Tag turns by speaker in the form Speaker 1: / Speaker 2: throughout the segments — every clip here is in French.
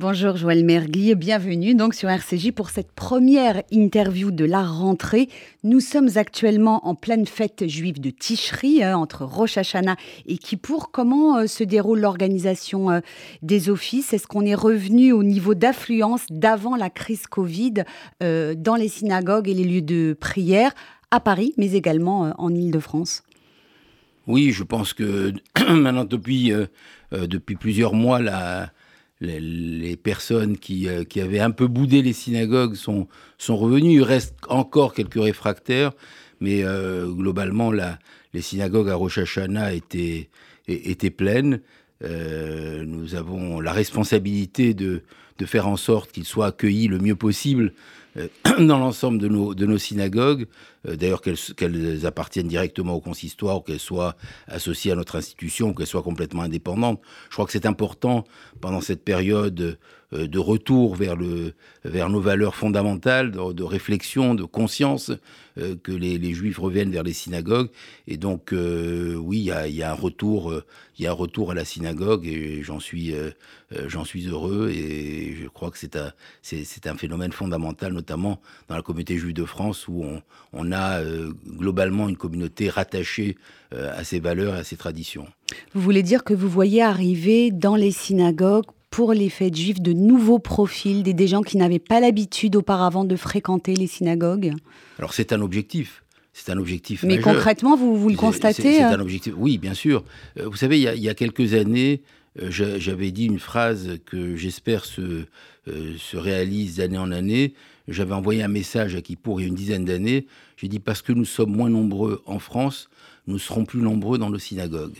Speaker 1: Bonjour Joël Mergui, bienvenue donc sur RCJ pour cette première interview de la rentrée. Nous sommes actuellement en pleine fête juive de Tishri hein, entre Rosh Hashanah et Kippour. Comment euh, se déroule l'organisation euh, des offices? Est-ce qu'on est revenu au niveau d'affluence d'avant la crise Covid euh, dans les synagogues et les lieux de prière à Paris, mais également en Ile-de-France
Speaker 2: Oui, je pense que maintenant depuis, depuis plusieurs mois, la les, personnes euh, qui, avaient un peu boudé les synagogues sont, sont revenues. Il reste encore quelques réfractaires, mais euh, globalement, les synagogues à Rosh Hashanah étaient, étaient pleines. Euh, nous avons la responsabilité de, de faire en sorte qu'ils soient accueillis le mieux possible dans l'ensemble de nos, de nos synagogues, euh, d'ailleurs qu'elles appartiennent directement au consistoire, qu'elles soient associées à notre institution, qu'elles soient complètement indépendantes. Je crois que c'est important pendant cette période euh, de retour vers, le, vers nos valeurs fondamentales, de, réflexion, de conscience, que les, juifs reviennent vers les synagogues. Et donc, oui, il y a, y a, un retour, il y a un retour à la synagogue et j'en suis, suis heureux et je crois que c'est un, un phénomène fondamental, notamment dans la communauté juive de France, où on, a euh, globalement une communauté rattachée euh, à ses valeurs et à ses traditions.
Speaker 1: Vous voulez dire que vous voyez arriver dans les synagogues pour les fêtes juives de nouveaux profils, des, gens qui n'avaient pas l'habitude auparavant de fréquenter les synagogues
Speaker 2: Alors c'est un objectif. C'est un objectif.
Speaker 1: Mais concrètement, vous, vous le constatez
Speaker 2: C'est un objectif. Oui, bien sûr. Vous savez, il y a, quelques années, j'avais dit une phrase que j'espère se, se réalise d'année en année. J'avais envoyé un message à Kippour il y a une dizaine d'années. J'ai dit parce que nous sommes moins nombreux en France, nous serons plus nombreux dans nos synagogues.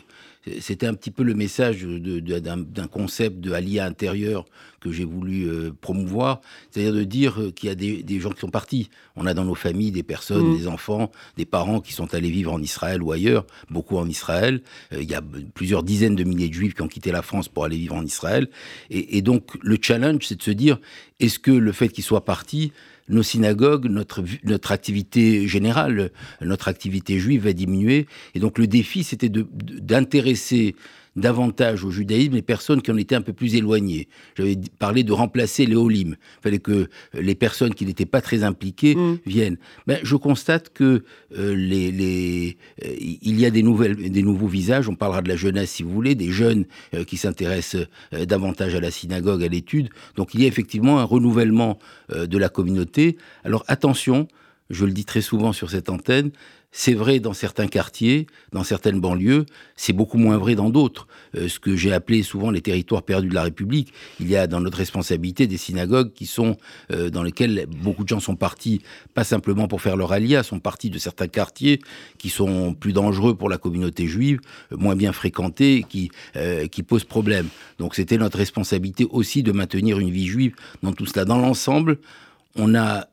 Speaker 2: C'était un petit peu le message d'un concept de alia intérieur que j'ai voulu euh, promouvoir, c'est-à-dire de dire euh, qu'il y a des, gens qui sont partis. On a dans nos familles des personnes, mmh. des enfants, des parents qui sont allés vivre en Israël ou ailleurs, beaucoup en Israël. Euh, il y a plusieurs dizaines de milliers de juifs qui ont quitté la France pour aller vivre en Israël. Et, et donc le challenge, c'est de se dire, est-ce que le fait qu'ils soient partis nos synagogues, notre, notre activité générale, notre activité juive va diminuer. Et donc le défi, c'était d'intéresser davantage au judaïsme les personnes qui en étaient un peu plus éloignées. J'avais parlé de remplacer les holim. Il fallait que les personnes qui n'étaient pas très impliquées mm. viennent. Ben, je constate que euh, les, les euh, il y a des, nouvelles, des nouveaux visages. On parlera de la jeunesse si vous voulez, des jeunes euh, qui s'intéressent davantage à la synagogue, à l'étude. Donc il y a effectivement un renouvellement de la communauté. Alors attention, je le dis très souvent sur cette antenne, c'est vrai dans certains quartiers, dans certaines banlieues, c'est beaucoup moins vrai dans d'autres. Euh, ce que j'ai appelé souvent les territoires perdus de la République, il y a dans notre responsabilité des synagogues qui sont euh, dans lesquelles beaucoup de gens sont partis, pas simplement pour faire leur alia, sont partis de certains quartiers qui sont plus dangereux pour la communauté juive, euh, moins bien fréquentés, qui qui posent problème. Donc c'était notre responsabilité aussi de maintenir une vie juive dans tout cela. Dans l'ensemble, on a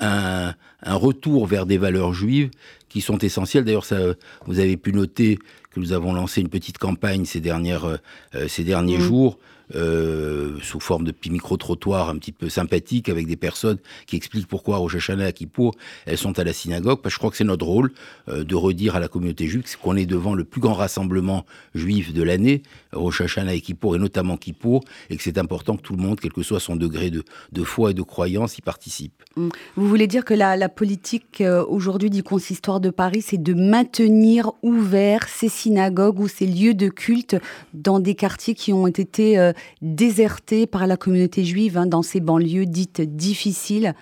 Speaker 2: un, retour vers des valeurs juives qui sont essentielles. D'ailleurs, vous avez pu noter que nous avons lancé une petite campagne ces, dernières, euh, ces derniers mmh. jours euh, sous forme de petits micro-trottoirs un petit peu sympathiques avec des personnes qui expliquent pourquoi Rosh Hashanah et Kippour, elles sont à la synagogue. Parce que je crois que c'est notre rôle euh, de redire à la communauté juive qu'on est devant le plus grand rassemblement juif de l'année, Rosh Hashanah et Kippour, et notamment Kippour, et que c'est important que tout le monde, quel que soit son degré de, de foi et de croyance, y participe.
Speaker 1: Mmh. Vous voulez dire que la, la politique euh, aujourd'hui du consistoire de Paris, c'est de maintenir ouverts ces synagogues ou ces lieux de culte dans des quartiers qui ont été déserté par la communauté juive hein, dans ces banlieues dites difficiles.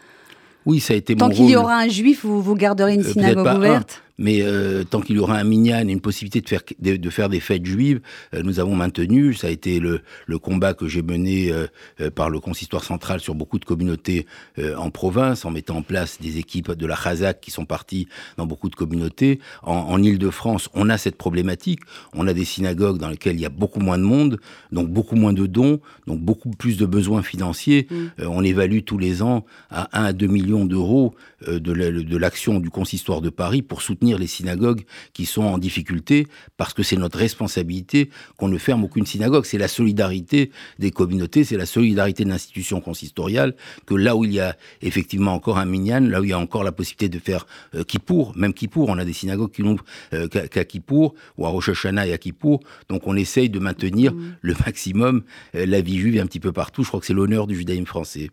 Speaker 2: Oui, ça a été
Speaker 1: Tant qu'il y aura un juif, vous, vous garderez une euh, synagogue ouverte?
Speaker 2: Mais euh, tant qu'il y aura un minyan et une possibilité de faire, de, faire des fêtes juives, euh, nous avons maintenu. Ça a été le, le combat que j'ai mené euh, par le consistoire central sur beaucoup de communautés en province, en mettant en place des équipes de la Chazak qui sont parties dans beaucoup de communautés. En, en Ile-de-France, on a cette problématique. On a des synagogues dans lesquelles il y a beaucoup moins de monde, donc beaucoup moins de dons, donc beaucoup plus de besoins financiers. Mm. on évalue tous les ans à 1 à 2 millions d'euros de l'action du consistoire de Paris pour soutenir soutenir les synagogues qui sont en difficulté, parce que c'est notre responsabilité qu'on ne ferme aucune synagogue. C'est la solidarité des communautés, c'est la solidarité de l'institution consistoriale, que là où il y a effectivement encore un minyan, là où il y a encore la possibilité de faire euh, Kippour, même Kippour, on a des synagogues qui n'ouvrent euh, qu'à Kippour, ou à Rosh Hashanah et à Kippour, donc on essaye de maintenir mmh. le maximum euh, la vie juive un petit peu partout. Je crois que c'est l'honneur du judaïsme français.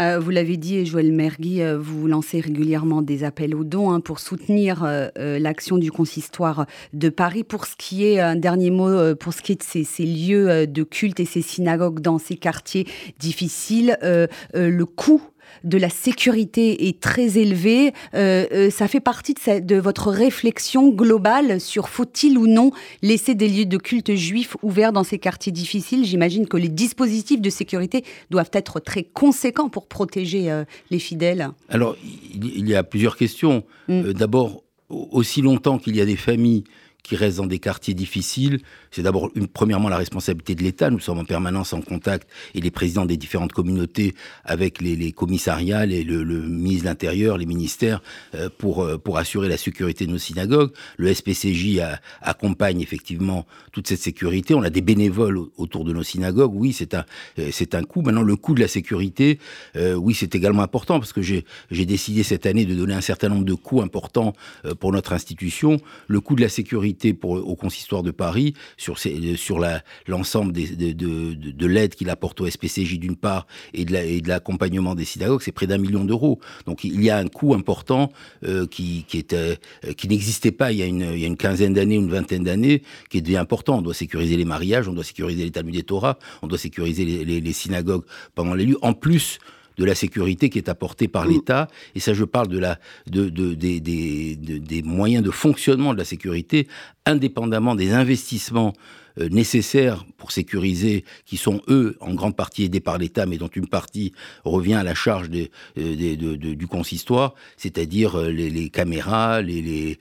Speaker 1: Euh, vous l'avez dit, Joël Mergui, vous lancez régulièrement des appels aux dons hein, pour soutenir l'action du consistoire de Paris. Pour ce qui est, un dernier mot, pour ce qui est de ces, ces, lieux de culte et ces synagogues dans ces quartiers difficiles, le coût de la sécurité est très élevé. Euh, euh, ça fait partie de, votre réflexion globale sur faut-il ou non laisser des lieux de culte juifs ouverts dans ces quartiers difficiles? J'imagine que les dispositifs de sécurité doivent être très conséquents pour protéger euh, les fidèles.
Speaker 2: Alors, il y a plusieurs questions. Mm. D'abord, aussi longtemps qu'il y a des familles qui restent dans des quartiers difficiles, c'est d'abord, premièrement, la responsabilité de l'État. Nous sommes en permanence en contact, et les présidents des différentes communautés, avec les, les commissariats, et le, ministre de l'Intérieur, les ministères, euh, pour, euh, pour assurer la sécurité de nos synagogues. Le SPCJ accompagne effectivement toute cette sécurité. On a des bénévoles autour de nos synagogues. Oui, euh, c'est un coût. Maintenant, le coût de la sécurité, oui, c'est également important, parce que j'ai décidé cette année de donner un certain nombre de coûts importants pour notre institution. Le coût de la sécurité pour, au consistoire de Paris, sur, sur l'ensemble de, de, de l'aide qu'il apporte au SPCJ d'une part et de l'accompagnement des synagogues, c'est près d'un million d'euros. Donc il y a un coût important euh, euh, qui n'existait pas il y, a une, quinzaine d'années, une vingtaine d'années, qui est devenu important. On doit sécuriser les mariages, on doit sécuriser les Talmud des Torah, on doit sécuriser les, les, les synagogues pendant les lieux, en plus de la sécurité qui est apportée par mm. l'État. Et ça, je parle de la, de, de, des, des, des moyens de fonctionnement de la sécurité, indépendamment des investissements euh, nécessaires pour sécuriser, qui sont eux en grande partie aidés par l'État, mais dont une partie revient à la charge euh, du consistoire, c'est-à-dire euh, les, caméras, les,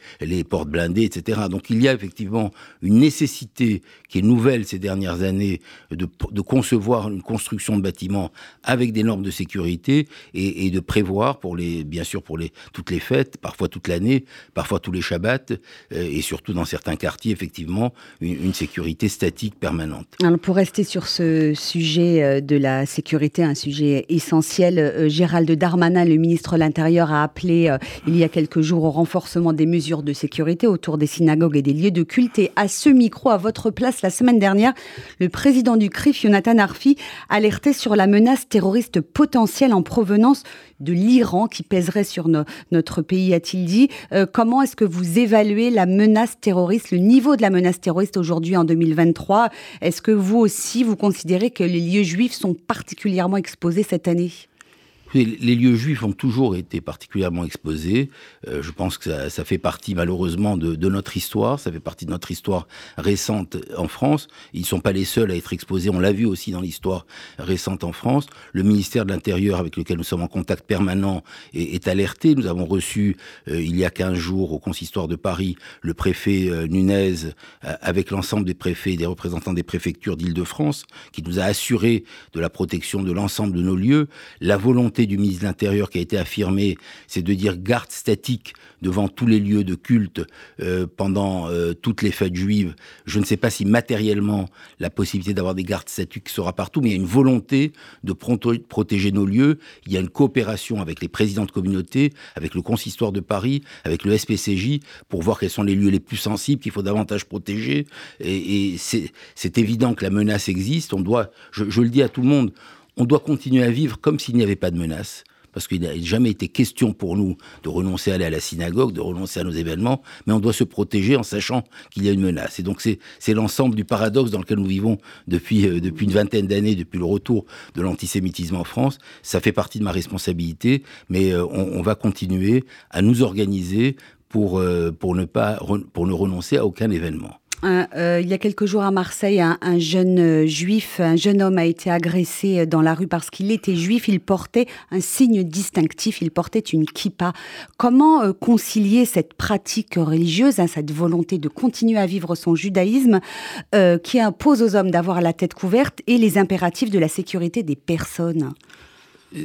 Speaker 2: portes blindées, etc. Donc il y a effectivement une nécessité qui est nouvelle ces dernières années de, concevoir une construction de bâtiments avec des normes de sécurité et, de prévoir bien sûr pour toutes les fêtes, parfois toute l'année, parfois tous les Shabbats, et surtout dans certains quartiers effectivement une sécurité statique permanente.
Speaker 1: Alors pour rester sur ce sujet euh, de la sécurité, un sujet essentiel, euh, Gérald Darmanin, le ministre de l'Intérieur, a appelé euh, il y a quelques jours au renforcement des mesures de sécurité autour des synagogues et des lieux de culte. Et à ce micro, à votre place, la semaine dernière, le président du CRIF, Jonathan Arfi, alertait sur la menace terroriste potentielle en provenance de l'Iran qui pèserait sur notre pays, a-t-il dit. comment est-ce que vous évaluez la menace terroriste, le niveau de la menace terroriste aujourd'hui en 2020 est-ce que vous aussi, vous considérez que les lieux juifs sont particulièrement exposés cette année?
Speaker 2: Les lieux juifs ont toujours été particulièrement exposés. Euh, je pense que ça, fait partie malheureusement de, notre histoire, ça fait partie de notre histoire récente en France. Ils ne sont pas les seuls à être exposés, on l'a vu aussi dans l'histoire récente en France. Le ministère de l'Intérieur, avec lequel nous sommes en contact permanent, est, alerté. Nous avons reçu euh, il y a 15 jours au consistoire de Paris le préfet euh, Nunez, avec l'ensemble des préfets et des représentants des préfectures d'Île-de-France, qui nous a assuré de la protection de l'ensemble de nos lieux. La volonté du ministre de l'Intérieur qui a été affirmé, c'est de dire garde statique devant tous les lieux de culte euh, pendant euh, toutes les fêtes juives. Je ne sais pas si matériellement la possibilité d'avoir des gardes statiques sera partout, mais il y a une volonté de protéger nos lieux. Il y a une coopération avec les présidents de communauté, avec le consistoire de Paris, avec le SPCJ, pour voir quels sont les lieux les plus sensibles qu'il faut davantage protéger. Et, c'est évident que la menace existe. On doit, je le dis à tout le monde, on doit continuer à vivre comme s'il n'y avait pas de menace. Parce qu'il n'a jamais été question pour nous de renoncer à aller à la synagogue, de renoncer à nos événements, mais on doit se protéger en sachant qu'il y a une menace. Et donc c'est l'ensemble du paradoxe dans lequel nous vivons depuis, euh, depuis une vingtaine d'années, depuis le retour de l'antisémitisme en France. Ça fait partie de ma responsabilité, mais euh, on, va continuer à nous organiser pour, euh, pour, ne, pas, pour ne renoncer à aucun événement.
Speaker 1: Euh, il y a quelques jours à Marseille, un, jeune euh, juif, un jeune homme a été agressé euh, dans la rue parce qu'il était juif. Il portait un signe distinctif, il portait une kippa. Comment concilier cette pratique religieuse, hein, cette volonté de continuer à vivre son judaïsme, qui impose aux hommes d'avoir la tête couverte, et les impératifs de la sécurité des personnes?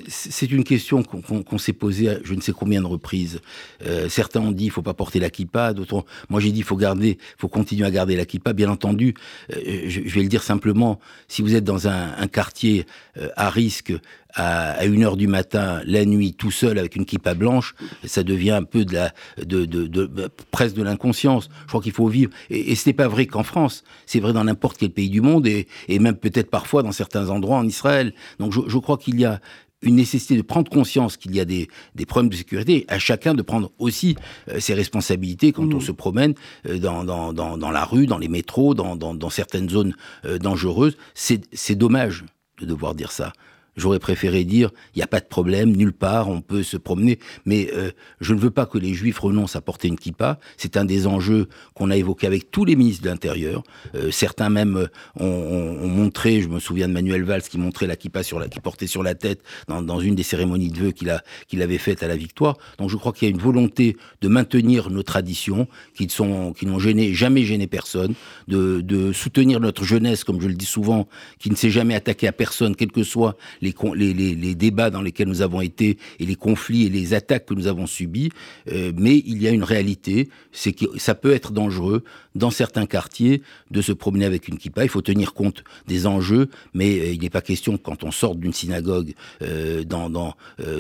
Speaker 2: C'est une question qu'on s'est posée à je ne sais combien de reprises. Euh, certains ont dit il faut pas porter la kippa, d'autres moi j'ai dit il faut garder, faut continuer à garder la kippa. Bien entendu, euh, je, vais le dire simplement, si vous êtes dans un, quartier euh, à risque à, une heure du matin, la nuit, tout seul avec une kippa blanche, ça devient un peu de la, de, de, de, presque de l'inconscience. Je crois qu'il faut vivre. Et, ce n'est pas vrai qu'en France. C'est vrai dans n'importe quel pays du monde et, même peut-être parfois dans certains endroits en Israël. Donc je crois qu'il y a une nécessité de prendre conscience qu'il y a des, des, problèmes de sécurité, à chacun de prendre aussi euh, ses responsabilités quand on mmh. se promène euh, dans, dans, dans, dans, la rue, dans les métros, dans, dans certaines zones euh, dangereuses. C'est dommage de devoir dire ça. J'aurais préféré dire il n'y a pas de problème nulle part, on peut se promener. Mais euh, je ne veux pas que les Juifs renoncent à porter une kippa. C'est un des enjeux qu'on a évoqué avec tous les ministres de l'Intérieur. Euh, certains même euh, ont, ont, montré, je me souviens de Manuel Valls qui montrait la kippa sur la, qui portait sur la tête dans, dans une des cérémonies de vœux qu'il qu'il avait faites à la victoire. Donc je crois qu'il y a une volonté de maintenir nos traditions qui sont qui n'ont gêné jamais gêné personne, de, de soutenir notre jeunesse comme je le dis souvent, qui ne s'est jamais attaqué à personne, quel que soit les, débats dans lesquels nous avons été et les conflits et les attaques que nous avons subis, euh, mais il y a une réalité, c'est que ça peut être dangereux dans certains quartiers de se promener avec une kippa. Il faut tenir compte des enjeux, mais euh, il n'est pas question quand on sort d'une synagogue, euh, dans, dans,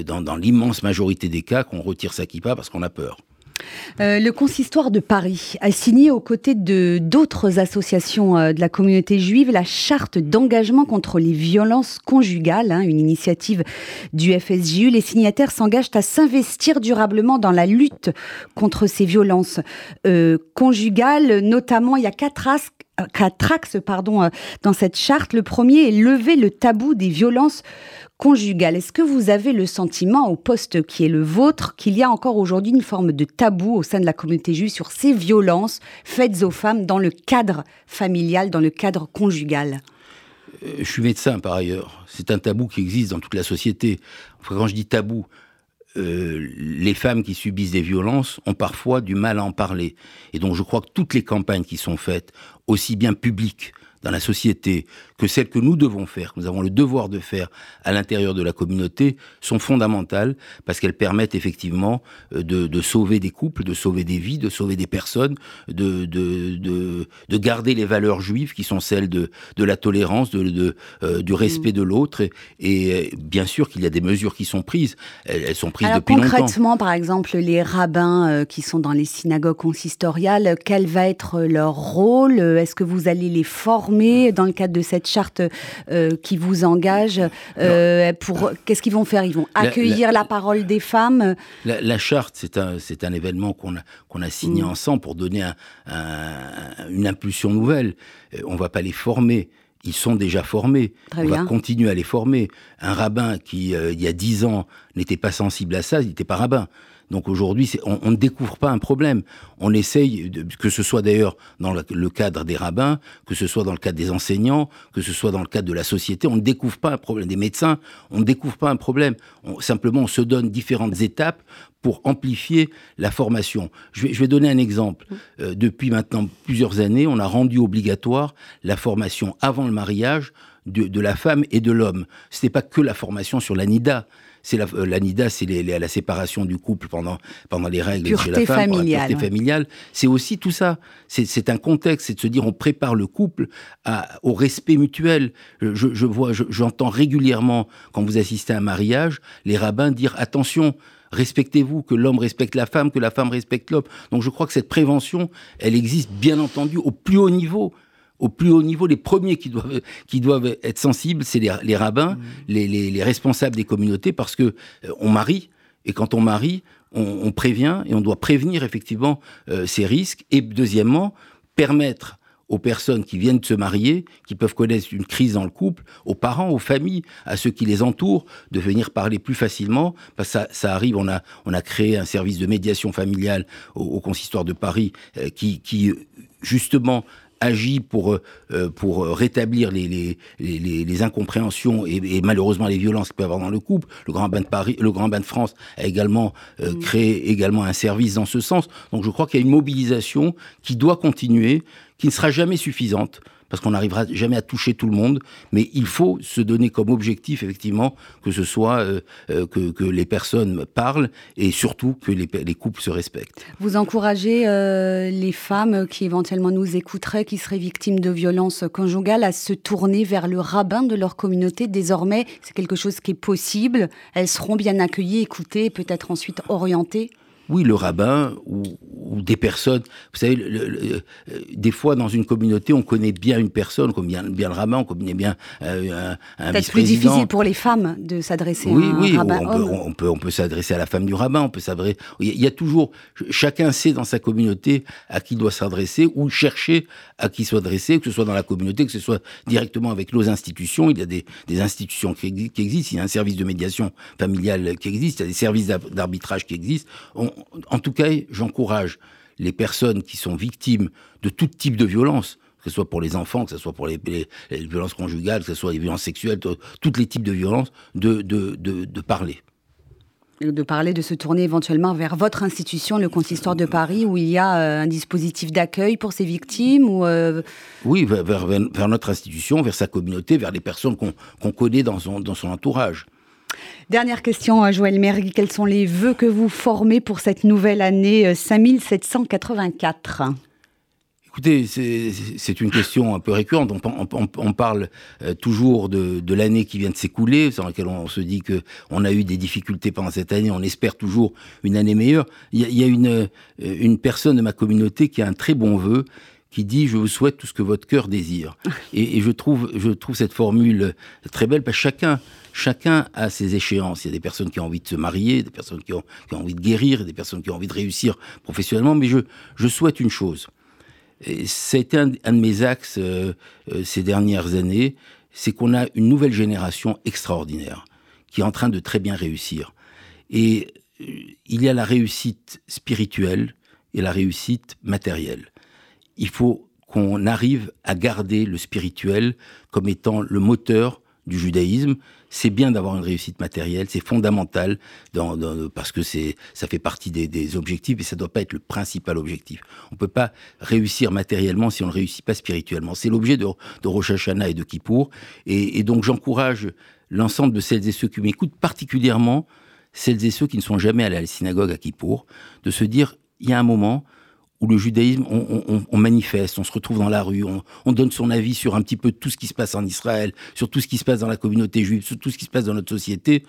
Speaker 2: dans l'immense majorité des cas, qu'on retire sa kippa parce qu'on a peur.
Speaker 1: Euh, le consistoire de Paris a signé aux côtés de d'autres associations euh, de la communauté juive la charte d'engagement contre les violences conjugales, hein, une initiative du FSJU. Les signataires s'engagent à s'investir durablement dans la lutte contre ces violences euh, conjugales. Notamment, il y a quatre axes pardon, dans cette charte. Le premier est lever le tabou des violences conjugale. Est-ce que vous avez le sentiment, au poste qui est le vôtre, qu'il y a encore aujourd'hui une forme de tabou au sein de la communauté juive sur ces violences faites aux femmes dans le cadre familial, dans le cadre conjugal?
Speaker 2: Euh, je suis médecin par ailleurs. C'est un tabou qui existe dans toute la société. quand je dis tabou, euh, les femmes qui subissent des violences ont parfois du mal à en parler. Et donc je crois que toutes les campagnes qui sont faites, aussi bien publiques dans la société que celles que nous devons faire, que nous avons le devoir de faire à l'intérieur de la communauté, sont fondamentales parce qu'elles permettent effectivement euh, de, de, sauver des couples, de sauver des vies, de sauver des personnes, de, de, de, de garder les valeurs juives qui sont celles de, de la tolérance, de, de euh, du respect mm. de l'autre. Et, euh, bien sûr qu'il y a des mesures qui sont prises. Elles, sont prises depuis
Speaker 1: longtemps. Concrètement, par exemple, les rabbins qui sont dans les synagogues consistoriales, quel va être leur rôle? Est-ce que vous allez les former? Dans le cadre de cette charte euh, qui vous engage euh, pour qu'est-ce qu'ils vont faire? Ils vont accueillir la, parole des femmes?
Speaker 2: La, charte, c'est un c'est un événement qu'on a qu'on a signé mm. ensemble pour donner une impulsion nouvelle. Euh, on va pas les former. Ils sont déjà formés. on va continuer à les former. Un rabbin qui, il y a dix ans, n'était pas sensible à ça, il n'était pas rabbin. Donc aujourd'hui, on, on, ne découvre pas un problème. On essaye, de, que ce soit d'ailleurs dans le, cadre des rabbins, que ce soit dans le cadre des enseignants, que ce soit dans le cadre de la société, on ne découvre pas un problème. Des médecins, on ne découvre pas un problème. simplement, on se donne différentes étapes pour amplifier la formation. Je vais, je vais donner un exemple. Euh, depuis maintenant plusieurs années, on a rendu obligatoire la formation avant le mariage de, de la femme et de l'homme. Ce n'est pas que la formation sur l'anida, c'est la, euh, l'anida, c'est la séparation du couple pendant, pendant les règles
Speaker 1: pureté chez la femme, familiale.
Speaker 2: pureté familiale. C'est aussi tout ça. C'est un contexte, c'est de se dire on prépare le couple à, au respect mutuel. Je, je vois, j'entends régulièrement quand vous assistez à un mariage, les rabbins dire attention, respectez-vous, que l'homme respecte la femme, que la femme respecte l'homme. Donc je crois que cette prévention, elle existe bien entendu au plus haut niveau au plus haut niveau, les premiers qui doivent, qui doivent être sensibles, c'est les, rabbins, mmh. les, les, responsables des communautés, parce que euh, on marie, et quand on marie, on, prévient, et on doit prévenir effectivement euh, ces risques, et deuxièmement, permettre aux personnes qui viennent de se marier, qui peuvent connaître une crise dans le couple, aux parents, aux familles, à ceux qui les entourent, de venir parler plus facilement. Parce que ça, ça arrive, on a, on a créé un service de médiation familiale au, consistoire de Paris euh, qui, qui justement agit pour, euh, pour rétablir les, les, les, les incompréhensions et, et, malheureusement les violences qu'il peut y avoir dans le couple. Le Grand Bain de Paris, le Grand Bain de France a également euh, mm. créé également un service dans ce sens. Donc je crois qu'il y a une mobilisation qui doit continuer, qui ne sera jamais suffisante parce qu'on n'arrivera jamais à toucher tout le monde, mais il faut se donner comme objectif, effectivement, que ce soit euh, euh, que, les personnes parlent et surtout que les, couples se respectent.
Speaker 1: Vous encouragez euh, les femmes qui éventuellement nous écouteraient, qui seraient victimes de violences conjugales, à se tourner vers le rabbin de leur communauté. Désormais, c'est quelque chose qui est possible. Elles seront bien accueillies, écoutées, peut-être ensuite orientées?
Speaker 2: Oui, le rabbin ou, des personnes. Vous savez, euh, des fois dans une communauté, on connaît bien une personne, on connaît bien, le rabbin, on connaît bien euh, un, un
Speaker 1: vice-président. plus difficile pour les femmes de s'adresser à un rabbin.
Speaker 2: Oui, on, on, peut, on peut s'adresser à la femme du rabbin, on peut s'adresser. Il y a toujours, chacun sait dans sa communauté à qui il doit s'adresser ou chercher à qui s'adresser, que ce soit dans la communauté, que ce soit directement avec nos institutions. Il y a des, institutions qui, existent, il y a un service de médiation familiale qui existe, il y a des services d'arbitrage qui existent en tout cas, j'encourage les personnes qui sont victimes de tout type de violence, que ce soit pour les enfants, que ce soit pour les, violences conjugales, que ce soit les violences sexuelles, tous les types de violences, de, de, parler
Speaker 1: de parler, de se tourner éventuellement vers votre institution, le Consistoire de Paris, où il y a euh, un dispositif d'accueil pour ces victimes ou euh,
Speaker 2: Oui, vers, notre institution, vers sa communauté, vers les personnes qu'on connaît dans dans son entourage.
Speaker 1: Dernière question, à Joël Mergui. Quels sont les vœux que vous formez pour cette nouvelle année 5784 euh,
Speaker 2: Écoutez, c'est une question un peu récurrente. On, parle euh, toujours de, l'année qui vient de s'écouler, dans laquelle on, se dit que on a eu des difficultés pendant cette année. On espère toujours une année meilleure. Il y a, une, euh, une personne de ma communauté qui a un très bon vœu qui dit je vous souhaite tout ce que votre cœur désire. Et, je trouve je trouve cette formule très belle parce que chacun chacun a ses échéances. Il y a des personnes qui ont envie de se marier, des personnes qui ont, envie de guérir, des personnes qui ont envie de réussir professionnellement. Mais je je souhaite une chose. C'est un, un, de mes axes euh, euh, ces dernières années, c'est qu'on a une nouvelle génération extraordinaire qui est en train de très bien réussir. Et euh, il y a la réussite spirituelle et la réussite matérielle il faut qu'on arrive à garder le spirituel comme étant le moteur du judaïsme. C'est bien d'avoir une réussite matérielle, c'est fondamental parce que ça fait partie des, objectifs et ça ne doit pas être le principal objectif. On ne peut pas réussir matériellement si on ne réussit pas spirituellement. C'est l'objet de, Rosh Hashanah et de Kippour. Et, et donc j'encourage l'ensemble de celles et ceux qui m'écoutent, particulièrement celles et ceux qui ne sont jamais allés à la synagogue à Kippour, de se dire il y a un moment où le judaïsme, on, manifeste, on se retrouve dans la rue, on, donne son avis sur un petit peu tout ce qui se passe en Israël, sur tout ce qui se passe dans la communauté juive, sur tout ce qui se passe dans notre société.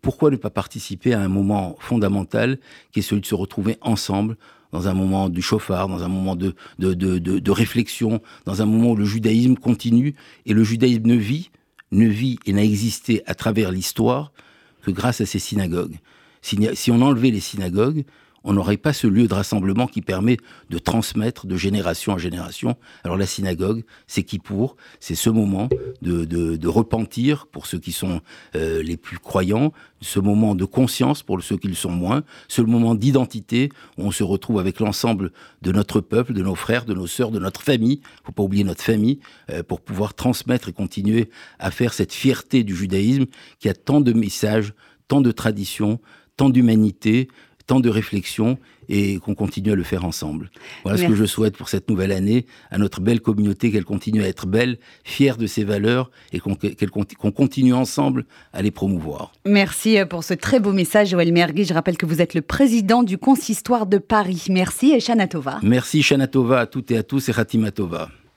Speaker 2: Pourquoi ne pas participer à un moment fondamental qui est celui de se retrouver ensemble dans un moment du chauffard, dans un moment de, de, de, de réflexion, dans un moment où le judaïsme continue et le judaïsme ne vit, ne vit et n'a existé à travers l'histoire que grâce à ces synagogues. Si, si on enlevait les synagogues, on n'aurait pas ce lieu de rassemblement qui permet de transmettre de génération en génération. Alors la synagogue, c'est qui pour? C'est ce moment de, repentir pour ceux qui sont euh, les plus croyants, ce moment de conscience pour ceux qui le sont moins, ce moment d'identité où on se retrouve avec l'ensemble de notre peuple, de nos frères, de nos sœurs, de notre famille. Faut pas oublier notre famille euh, pour pouvoir transmettre et continuer à faire cette fierté du judaïsme qui a tant de messages, tant de traditions, tant d'humanité, tant de réflexion et qu'on continue à le faire ensemble. Voilà ce que je souhaite pour cette nouvelle année à notre belle communauté, qu'elle continue à être belle, fière de ses valeurs et qu'on continue ensemble à les promouvoir.
Speaker 1: Merci euh, pour ce très beau message, Joël Mergui. Je rappelle que vous êtes le président du Consistoire de Paris. Merci et Shanatova.
Speaker 2: Merci Shanatova à toutes et à tous et Ratimatova.